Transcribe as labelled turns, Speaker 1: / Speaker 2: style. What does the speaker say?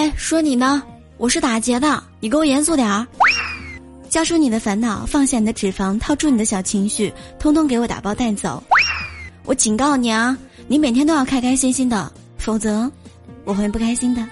Speaker 1: 哎，说你呢，我是打劫的，你给我严肃点儿。交出你的烦恼，放下你的脂肪，套住你的小情绪，通通给我打包带走。我警告你啊，你每天都要开开心心的，否则我会不开心的。